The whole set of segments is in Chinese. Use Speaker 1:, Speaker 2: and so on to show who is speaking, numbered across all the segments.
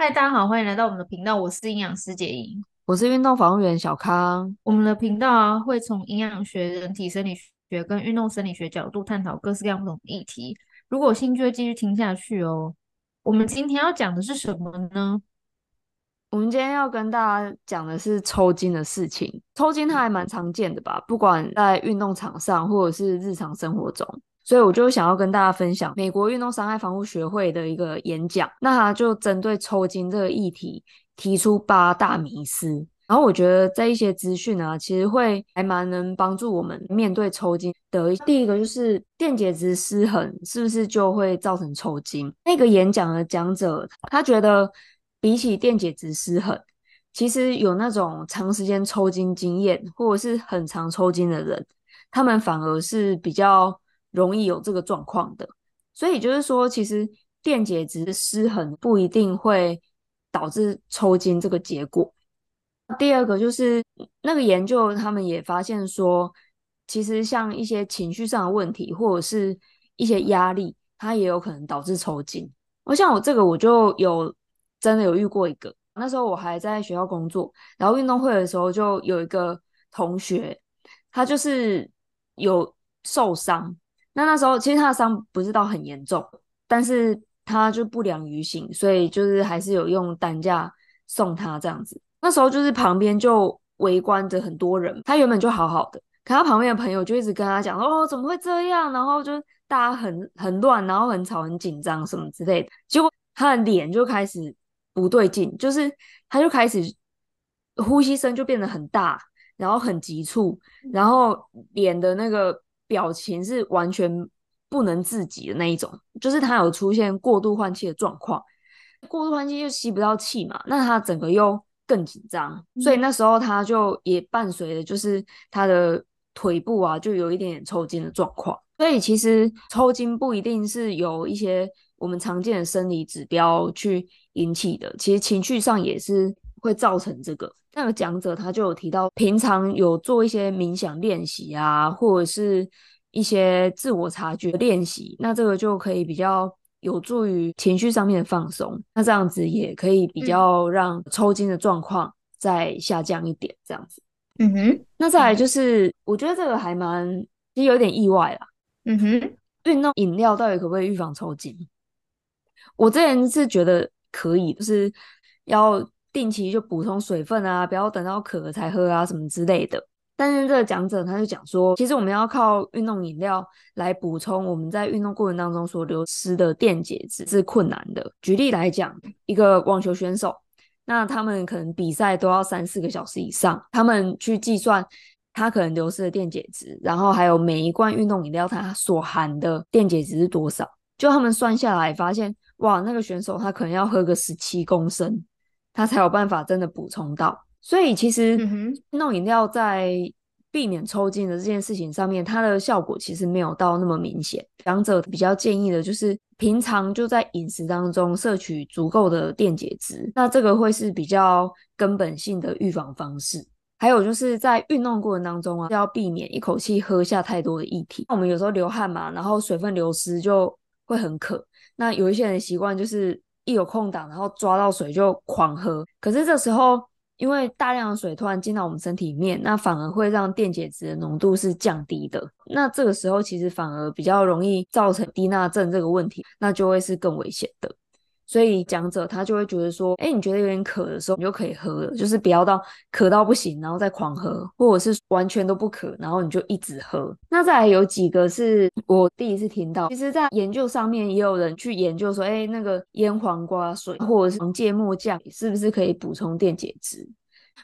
Speaker 1: 嗨，大家好，欢迎来到我们的频道。我是营养师杰莹，
Speaker 2: 我是运动防护员小康。
Speaker 1: 我们的频道啊，会从营养学、人体生理学跟运动生理学角度探讨各式各样不同的议题。如果有兴趣，会继续听下去哦。我们今天要讲的是什么呢？
Speaker 2: 我们今天要跟大家讲的是抽筋的事情。抽筋它还蛮常见的吧？不管在运动场上，或者是日常生活中。所以我就想要跟大家分享美国运动伤害防护学会的一个演讲，那他就针对抽筋这个议题提出八大迷思，然后我觉得这一些资讯啊，其实会还蛮能帮助我们面对抽筋的。第一个就是电解质失衡是不是就会造成抽筋？那个演讲的讲者他觉得比起电解质失衡，其实有那种长时间抽筋经验或者是很常抽筋的人，他们反而是比较。容易有这个状况的，所以就是说，其实电解质失衡不一定会导致抽筋这个结果。第二个就是那个研究，他们也发现说，其实像一些情绪上的问题，或者是一些压力，它也有可能导致抽筋。我像我这个我就有真的有遇过一个，那时候我还在学校工作，然后运动会的时候就有一个同学，他就是有受伤。那那时候其实他的伤不是到很严重，但是他就不良于行，所以就是还是有用担架送他这样子。那时候就是旁边就围观着很多人，他原本就好好的，可他旁边的朋友就一直跟他讲说：“哦，怎么会这样？”然后就大家很很乱，然后很吵、很紧张什么之类的。结果他的脸就开始不对劲，就是他就开始呼吸声就变得很大，然后很急促，然后脸的那个。表情是完全不能自己的那一种，就是他有出现过度换气的状况，过度换气就吸不到气嘛，那他整个又更紧张，所以那时候他就也伴随着就是他的腿部啊，就有一点点抽筋的状况。所以其实抽筋不一定是有一些我们常见的生理指标去引起的，其实情绪上也是会造成这个。那个讲者他就有提到，平常有做一些冥想练习啊，或者是一些自我察觉练习，那这个就可以比较有助于情绪上面的放松。那这样子也可以比较让抽筋的状况再下降一点，这样子。
Speaker 1: 嗯哼。
Speaker 2: 那再来就是，我觉得这个还蛮，其实有点意外啦。
Speaker 1: 嗯哼。
Speaker 2: 运动饮料到底可不可以预防抽筋？我之前是觉得可以，就是要。定期就补充水分啊，不要等到渴了才喝啊，什么之类的。但是这个讲者他就讲说，其实我们要靠运动饮料来补充我们在运动过程当中所流失的电解质是困难的。举例来讲，一个网球选手，那他们可能比赛都要三四个小时以上，他们去计算他可能流失的电解质，然后还有每一罐运动饮料它所含的电解质是多少，就他们算下来发现，哇，那个选手他可能要喝个十七公升。他才有办法真的补充到，所以其实运动饮料在避免抽筋的这件事情上面，它的效果其实没有到那么明显。两者比较建议的就是平常就在饮食当中摄取足够的电解质，那这个会是比较根本性的预防方式。还有就是在运动过程当中啊，要避免一口气喝下太多的液体。我们有时候流汗嘛，然后水分流失就会很渴。那有一些人的习惯就是。一有空档，然后抓到水就狂喝。可是这时候，因为大量的水突然进到我们身体里面，那反而会让电解质的浓度是降低的。那这个时候其实反而比较容易造成低钠症这个问题，那就会是更危险的。所以讲者他就会觉得说，哎，你觉得有点渴的时候，你就可以喝了，就是不要到渴到不行，然后再狂喝，或者是完全都不渴，然后你就一直喝。那再来有几个是我第一次听到，其实在研究上面也有人去研究说，哎，那个腌黄瓜水或者是黄芥末酱是不是可以补充电解质？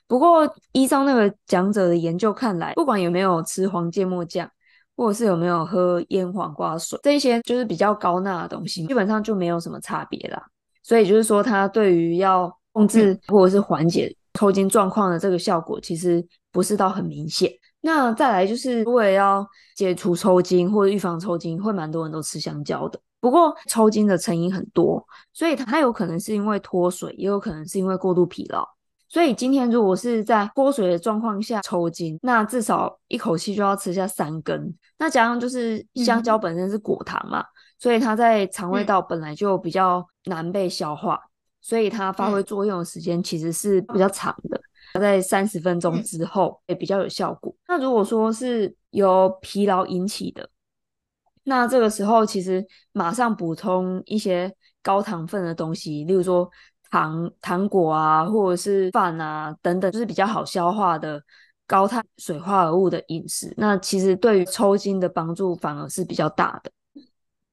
Speaker 2: 不过依照那个讲者的研究看来，不管有没有吃黄芥末酱，或者是有没有喝腌黄瓜水，这些就是比较高钠的东西，基本上就没有什么差别啦。所以就是说，它对于要控制或者是缓解抽筋状况的这个效果，其实不是到很明显。那再来就是，如果要解除抽筋或者预防抽筋，会蛮多人都吃香蕉的。不过抽筋的成因很多，所以它有可能是因为脱水，也有可能是因为过度疲劳。所以今天如果是在脱水的状况下抽筋，那至少一口气就要吃下三根。那加上就是香蕉本身是果糖嘛。嗯所以它在肠胃道本来就比较难被消化，嗯、所以它发挥作用的时间其实是比较长的，在三十分钟之后也比较有效果。那如果说是由疲劳引起的，那这个时候其实马上补充一些高糖分的东西，例如说糖、糖果啊，或者是饭啊等等，就是比较好消化的高碳水化合物的饮食。那其实对于抽筋的帮助反而是比较大的。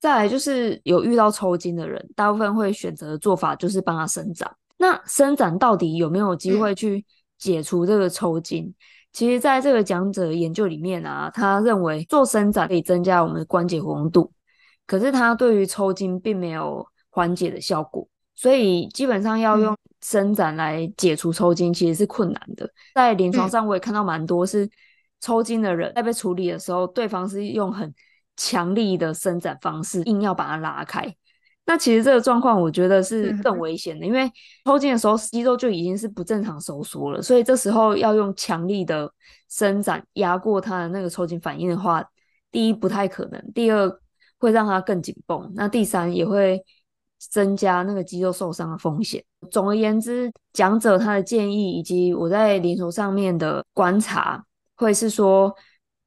Speaker 2: 再来就是有遇到抽筋的人，大部分会选择的做法就是帮他伸展。那伸展到底有没有机会去解除这个抽筋？嗯其实，在这个讲者研究里面啊，他认为做伸展可以增加我们的关节活动度，可是他对于抽筋并没有缓解的效果，所以基本上要用伸展来解除抽筋其实是困难的。在临床上，我也看到蛮多是抽筋的人在被处理的时候，对方是用很强力的伸展方式，硬要把它拉开。那其实这个状况，我觉得是更危险的，因为抽筋的时候肌肉就已经是不正常收缩了，所以这时候要用强力的伸展压过它的那个抽筋反应的话，第一不太可能，第二会让它更紧绷，那第三也会增加那个肌肉受伤的风险。总而言之，讲者他的建议以及我在临床上面的观察，会是说。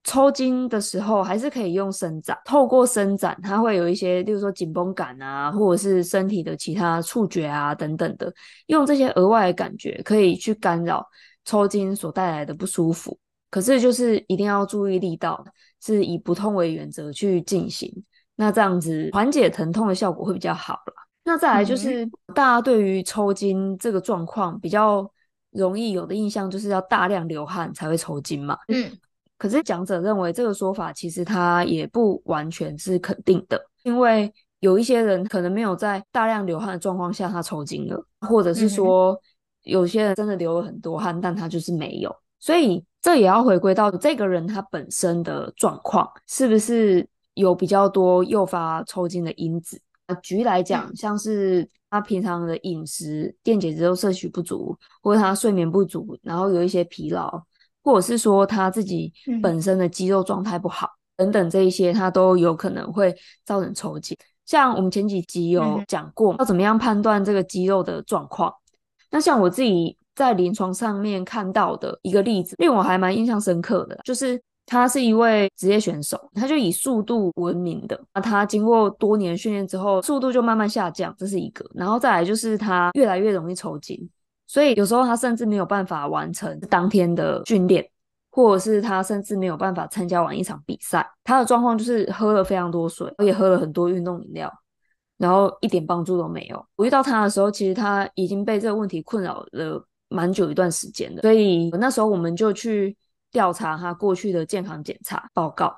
Speaker 2: 抽筋的时候还是可以用伸展，透过伸展，它会有一些，例如说紧绷感啊，或者是身体的其他触觉啊等等的，用这些额外的感觉可以去干扰抽筋所带来的不舒服。可是就是一定要注意力道，是以不痛为原则去进行，那这样子缓解疼痛的效果会比较好了。那再来就是、嗯、大家对于抽筋这个状况比较容易有的印象，就是要大量流汗才会抽筋嘛。嗯。可是讲者认为这个说法其实他也不完全是肯定的，因为有一些人可能没有在大量流汗的状况下他抽筋了，或者是说有些人真的流了很多汗，但他就是没有，所以这也要回归到这个人他本身的状况是不是有比较多诱发抽筋的因子。举例来讲，像是他平常的饮食电解质都摄取不足，或者他睡眠不足，然后有一些疲劳。或者是说他自己本身的肌肉状态不好，嗯、等等这一些，他都有可能会造成抽筋。像我们前几集有讲过，要怎么样判断这个肌肉的状况。那像我自己在临床上面看到的一个例子，令我还蛮印象深刻的，就是他是一位职业选手，他就以速度闻名的。那他经过多年训练之后，速度就慢慢下降，这是一个。然后再来就是他越来越容易抽筋。所以有时候他甚至没有办法完成当天的训练，或者是他甚至没有办法参加完一场比赛。他的状况就是喝了非常多水，也喝了很多运动饮料，然后一点帮助都没有。我遇到他的时候，其实他已经被这个问题困扰了蛮久一段时间了。所以那时候我们就去调查他过去的健康检查报告，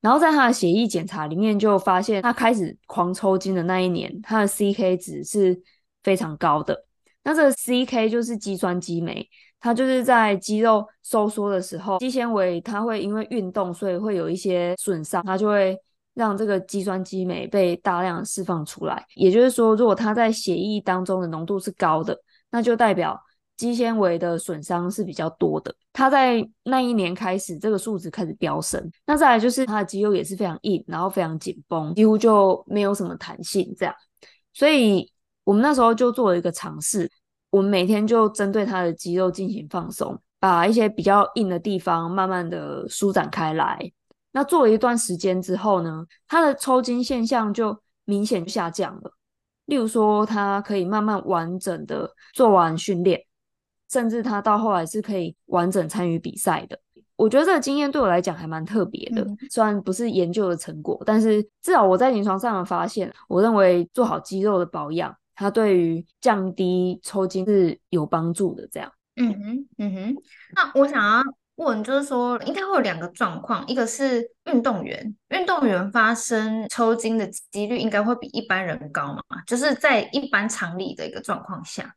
Speaker 2: 然后在他的血液检查里面就发现，他开始狂抽筋的那一年，他的 CK 值是非常高的。那这个 CK 就是肌酸激酶，它就是在肌肉收缩的时候，肌纤维它会因为运动，所以会有一些损伤，它就会让这个肌酸激酶被大量释放出来。也就是说，如果它在血液当中的浓度是高的，那就代表肌纤维的损伤是比较多的。它在那一年开始，这个数值开始飙升。那再来就是它的肌肉也是非常硬，然后非常紧绷，几乎就没有什么弹性这样，所以。我们那时候就做了一个尝试，我们每天就针对他的肌肉进行放松，把一些比较硬的地方慢慢的舒展开来。那做了一段时间之后呢，他的抽筋现象就明显下降了。例如说，他可以慢慢完整的做完训练，甚至他到后来是可以完整参与比赛的。我觉得这个经验对我来讲还蛮特别的，虽然不是研究的成果，但是至少我在临床上的发现，我认为做好肌肉的保养。它对于降低抽筋是有帮助的，这样。
Speaker 1: 嗯哼，嗯哼。那我想要问，就是说，应该会有两个状况，一个是运动员，运动员发生抽筋的几率应该会比一般人高嘛？就是在一般常理的一个状况下。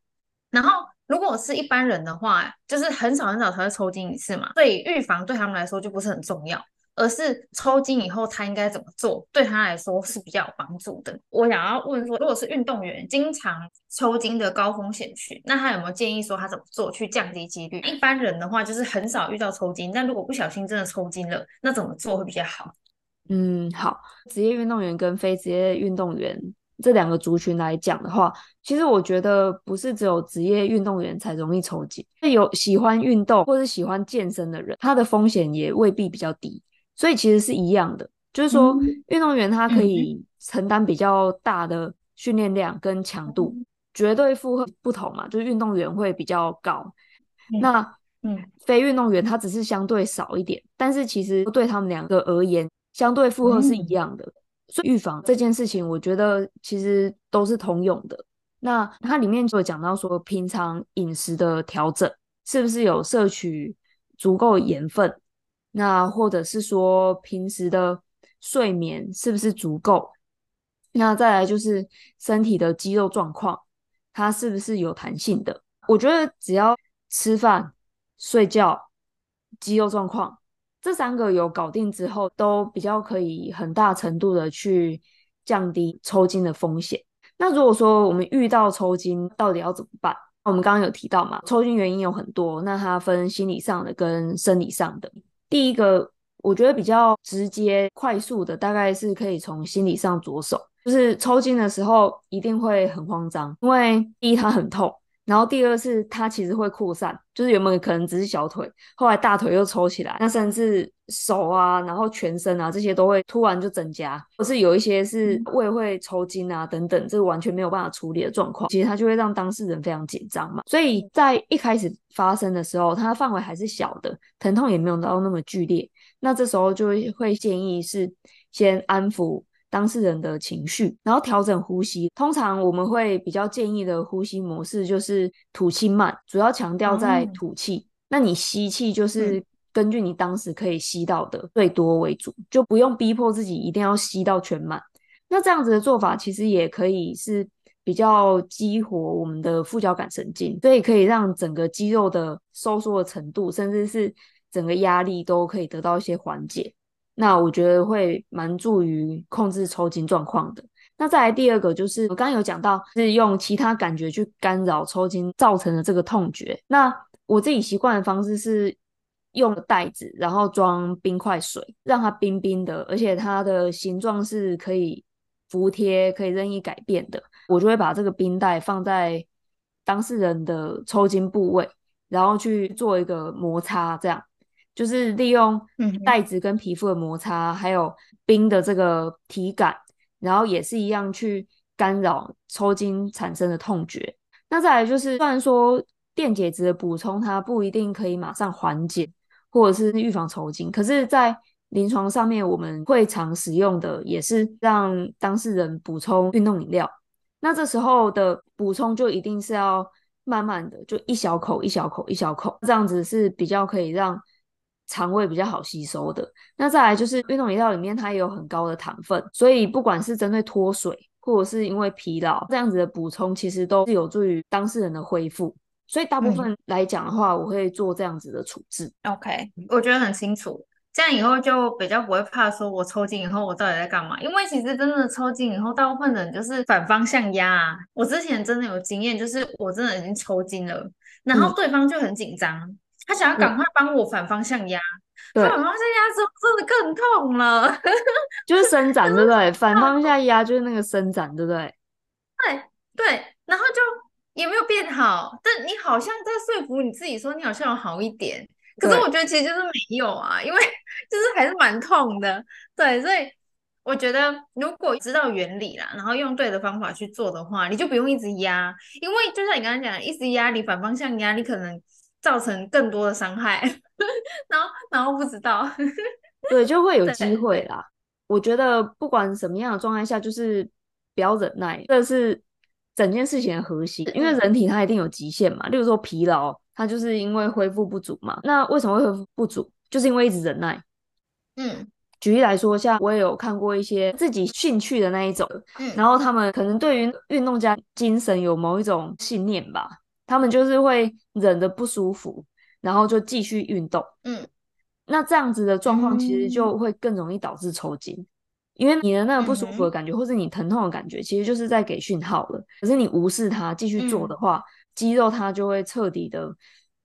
Speaker 1: 然后，如果是一般人的话，就是很少很少才会抽筋一次嘛，所以预防对他们来说就不是很重要。而是抽筋以后他应该怎么做，对他来说是比较有帮助的。我想要问说，如果是运动员经常抽筋的高风险群，那他有没有建议说他怎么做去降低几率？一般人的话就是很少遇到抽筋，但如果不小心真的抽筋了，那怎么做会比较好？
Speaker 2: 嗯，好，职业运动员跟非职业运动员这两个族群来讲的话，其实我觉得不是只有职业运动员才容易抽筋，有喜欢运动或是喜欢健身的人，他的风险也未必比较低，所以其实是一样的，就是说运动员他可以承担比较大的训练量跟强度，绝对负荷不同嘛，就是运动员会比较高，那嗯，非运动员他只是相对少一点，但是其实对他们两个而言，相对负荷是一样的。所以预防这件事情，我觉得其实都是通用的。那它里面就有讲到说，平常饮食的调整是不是有摄取足够盐分？那或者是说平时的睡眠是不是足够？那再来就是身体的肌肉状况，它是不是有弹性的？我觉得只要吃饭、睡觉、肌肉状况。这三个有搞定之后，都比较可以很大程度的去降低抽筋的风险。那如果说我们遇到抽筋，到底要怎么办？我们刚刚有提到嘛，抽筋原因有很多，那它分心理上的跟生理上的。第一个，我觉得比较直接、快速的，大概是可以从心理上着手，就是抽筋的时候一定会很慌张，因为第一它很痛。然后第二是它其实会扩散，就是原本可能只是小腿，后来大腿又抽起来，那甚至手啊，然后全身啊这些都会突然就增加，或是有一些是胃会抽筋啊等等，这个完全没有办法处理的状况，其实它就会让当事人非常紧张嘛。所以在一开始发生的时候，它范围还是小的，疼痛也没有到那么剧烈，那这时候就会建议是先安抚。当事人的情绪，然后调整呼吸。通常我们会比较建议的呼吸模式就是吐气慢，主要强调在吐气。嗯、那你吸气就是根据你当时可以吸到的最多为主，嗯、就不用逼迫自己一定要吸到全满。那这样子的做法其实也可以是比较激活我们的副交感神经，所以可以让整个肌肉的收缩的程度，甚至是整个压力都可以得到一些缓解。那我觉得会蛮助于控制抽筋状况的。那再来第二个就是我刚刚有讲到，是用其他感觉去干扰抽筋造成的这个痛觉。那我自己习惯的方式是用袋子，然后装冰块水，让它冰冰的，而且它的形状是可以服贴、可以任意改变的。我就会把这个冰袋放在当事人的抽筋部位，然后去做一个摩擦，这样。就是利用袋子跟皮肤的摩擦，嗯、还有冰的这个体感，然后也是一样去干扰抽筋产生的痛觉。那再来就是，虽然说电解质的补充它不一定可以马上缓解或者是预防抽筋，可是，在临床上面我们会常使用的也是让当事人补充运动饮料。那这时候的补充就一定是要慢慢的，就一小口一小口一小口，这样子是比较可以让。肠胃比较好吸收的，那再来就是运动饮料里面它也有很高的糖分，所以不管是针对脱水或者是因为疲劳这样子的补充，其实都是有助于当事人的恢复。所以大部分来讲的话，我会做这样子的处置。
Speaker 1: OK，我觉得很清楚，这样以后就比较不会怕说我抽筋以后我到底在干嘛，因为其实真的抽筋以后，大部分人就是反方向压啊。我之前真的有经验，就是我真的已经抽筋了，然后对方就很紧张。嗯他想要赶快帮我反方向压，反方向压之后真的更痛了，
Speaker 2: 就是伸展，对不对？反方向压就是那个伸展，对不对？
Speaker 1: 对对，然后就也没有变好，但你好像在说服你自己说你好像有好一点，可是我觉得其实就是没有啊，因为 就是还是蛮痛的，对，所以我觉得如果知道原理啦，然后用对的方法去做的话，你就不用一直压，因为就像你刚刚讲的，一直压你反方向压，你可能。造成更多的伤害，然后然后不知道，
Speaker 2: 对，就会有机会啦。我觉得不管什么样的状态下，就是不要忍耐，这是整件事情的核心。因为人体它一定有极限嘛，例如说疲劳，它就是因为恢复不足嘛。那为什么会恢复不足？就是因为一直忍耐。嗯，举例来说，像我也有看过一些自己兴趣的那一种，嗯，然后他们可能对于运动家精神有某一种信念吧。他们就是会忍着不舒服，然后就继续运动。嗯，那这样子的状况其实就会更容易导致抽筋，嗯、因为你的那个不舒服的感觉，嗯、或是你疼痛的感觉，其实就是在给讯号了。可是你无视它，继续做的话，嗯、肌肉它就会彻底的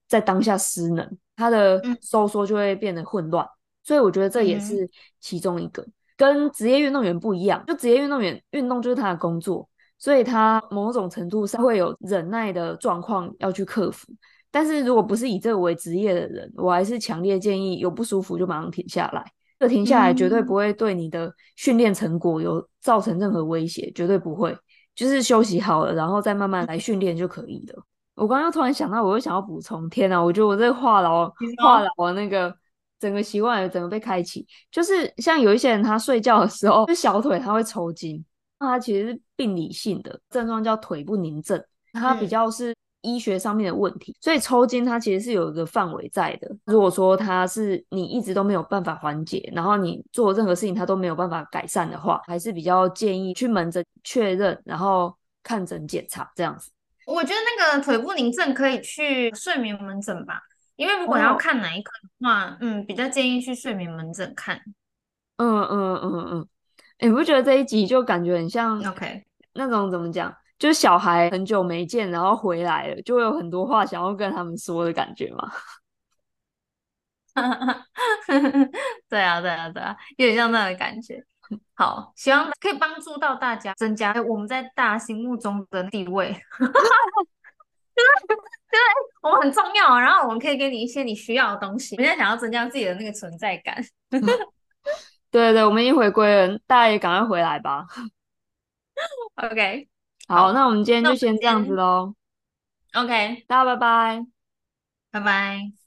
Speaker 2: 在当下失能，它的收缩就会变得混乱。所以我觉得这也是其中一个。跟职业运动员不一样，就职业运动员运动就是他的工作，所以他某种程度上会有忍耐的状况要去克服。但是如果不是以这个为职业的人，我还是强烈建议有不舒服就马上停下来。这停下来绝对不会对你的训练成果有造成任何威胁，绝对不会。就是休息好了，然后再慢慢来训练就可以了。我刚刚又突然想到，我又想要补充，天哪！我觉得我这个话痨话痨那个整个习惯整个被开启，就是像有一些人他睡觉的时候，就小腿他会抽筋，那他其实是病理性的症状，叫腿不宁症，它比较是。医学上面的问题，所以抽筋它其实是有一个范围在的。如果说它是你一直都没有办法缓解，然后你做任何事情它都没有办法改善的话，还是比较建议去门诊确认，然后看诊检查这样子。
Speaker 1: 我觉得那个腿部宁症可以去睡眠门诊吧，因为如果要看哪一科的话，哦、嗯，比较建议去睡眠门诊看。
Speaker 2: 嗯嗯嗯嗯，你不觉得这一集就感觉很像
Speaker 1: ？OK，
Speaker 2: 那种怎么讲？就是小孩很久没见，然后回来了，就会有很多话想要跟他们说的感觉吗。
Speaker 1: 对啊，对啊，对啊，有点像那样的感觉。好，希望可以帮助到大家，增加我们在大家心目中的地位。对，对，我们很重要，然后我们可以给你一些你需要的东西。我现在想要增加自己的那个存在感。
Speaker 2: 对对，我们已经回归了，大家也赶快回来吧。
Speaker 1: OK。
Speaker 2: 好，好，那我们今天就先这样子喽。
Speaker 1: OK，
Speaker 2: 大家拜拜，
Speaker 1: 拜拜。